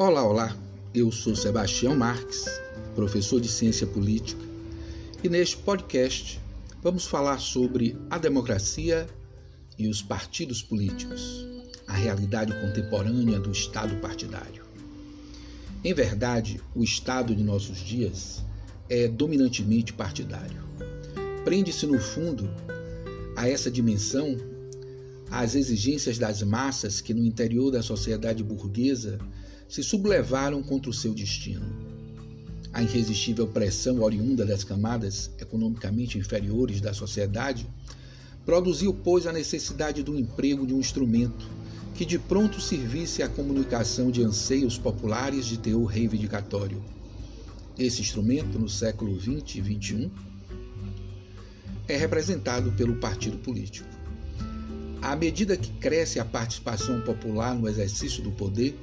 Olá, olá. Eu sou Sebastião Marques, professor de Ciência Política, e neste podcast vamos falar sobre a democracia e os partidos políticos, a realidade contemporânea do Estado partidário. Em verdade, o Estado de nossos dias é dominantemente partidário. Prende-se, no fundo, a essa dimensão as exigências das massas que no interior da sociedade burguesa se sublevaram contra o seu destino. A irresistível pressão oriunda das camadas economicamente inferiores da sociedade produziu, pois, a necessidade do emprego de um instrumento que de pronto servisse à comunicação de anseios populares de teor reivindicatório. Esse instrumento, no século XX e XXI, é representado pelo partido político. À medida que cresce a participação popular no exercício do poder,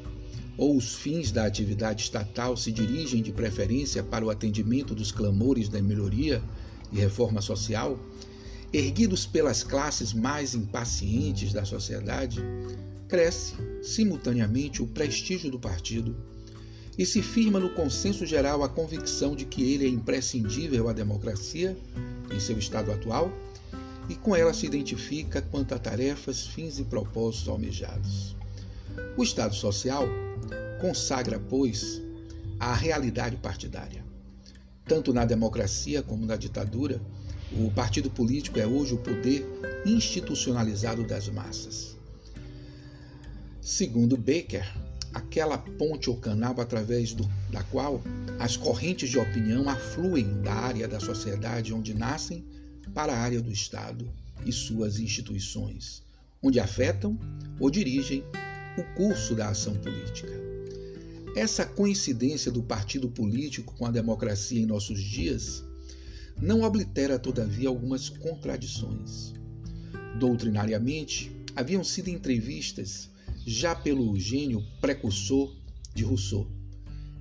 ou os fins da atividade estatal se dirigem de preferência para o atendimento dos clamores da melhoria e reforma social, erguidos pelas classes mais impacientes da sociedade, cresce simultaneamente o prestígio do partido e se firma no consenso geral a convicção de que ele é imprescindível à democracia em seu estado atual e com ela se identifica quanto a tarefas, fins e propósitos almejados. O Estado Social consagra, pois, a realidade partidária. Tanto na democracia como na ditadura, o partido político é hoje o poder institucionalizado das massas. Segundo Baker, aquela ponte ou canal através do, da qual as correntes de opinião afluem da área da sociedade onde nascem para a área do Estado e suas instituições, onde afetam ou dirigem o curso da ação política. Essa coincidência do partido político com a democracia em nossos dias não oblitera, todavia, algumas contradições. Doutrinariamente, haviam sido entrevistas já pelo gênio precursor de Rousseau.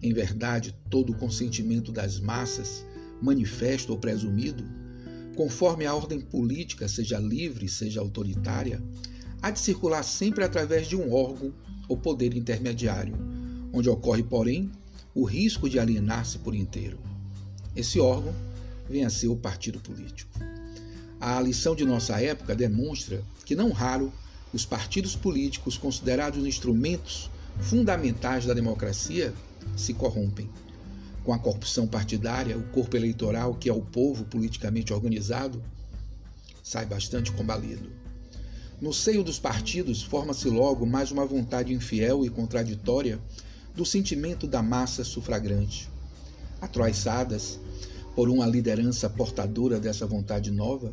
Em verdade, todo o consentimento das massas, manifesto ou presumido, conforme a ordem política, seja livre, seja autoritária, há de circular sempre através de um órgão ou poder intermediário, onde ocorre, porém, o risco de alienar-se por inteiro. Esse órgão vem a ser o partido político. A lição de nossa época demonstra que, não raro, os partidos políticos, considerados instrumentos fundamentais da democracia, se corrompem com a corrupção partidária, o corpo eleitoral, que é o povo politicamente organizado, sai bastante combalido. No seio dos partidos forma-se logo mais uma vontade infiel e contraditória do sentimento da massa sufragante. Atroiçadas por uma liderança portadora dessa vontade nova,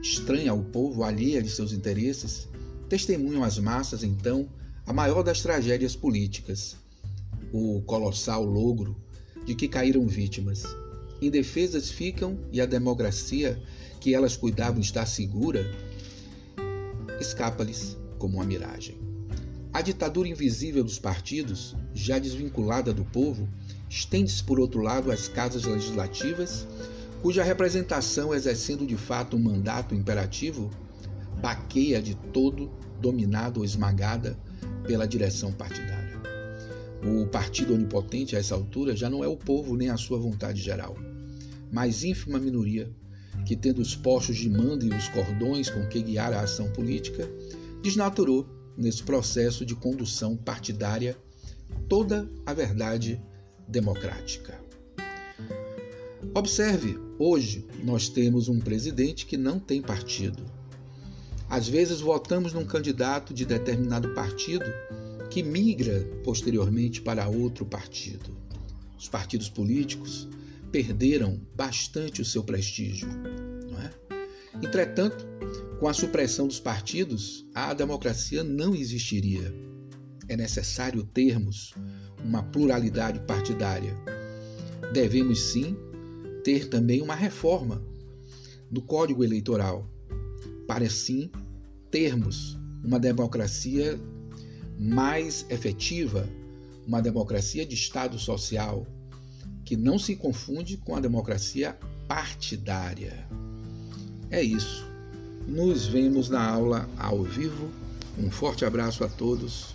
estranha ao povo, alheia de seus interesses, testemunham as massas, então, a maior das tragédias políticas, o colossal logro de que caíram vítimas. Indefesas ficam e a democracia, que elas cuidavam estar segura, escapa-lhes como uma miragem. A ditadura invisível dos partidos, já desvinculada do povo, estende-se por outro lado às casas legislativas, cuja representação, exercendo de fato um mandato imperativo, baqueia de todo, dominada ou esmagada pela direção partidária. O partido onipotente a essa altura já não é o povo nem a sua vontade geral, mas ínfima minoria que, tendo os postos de mando e os cordões com que guiar a ação política, desnaturou, nesse processo de condução partidária, toda a verdade democrática. Observe, hoje nós temos um presidente que não tem partido. Às vezes votamos num candidato de determinado partido que migra posteriormente para outro partido. Os partidos políticos perderam bastante o seu prestígio. Entretanto, com a supressão dos partidos, a democracia não existiria. É necessário termos uma pluralidade partidária. Devemos sim ter também uma reforma do Código Eleitoral, para assim termos uma democracia mais efetiva, uma democracia de Estado social, que não se confunde com a democracia partidária. É isso. Nos vemos na aula ao vivo. Um forte abraço a todos.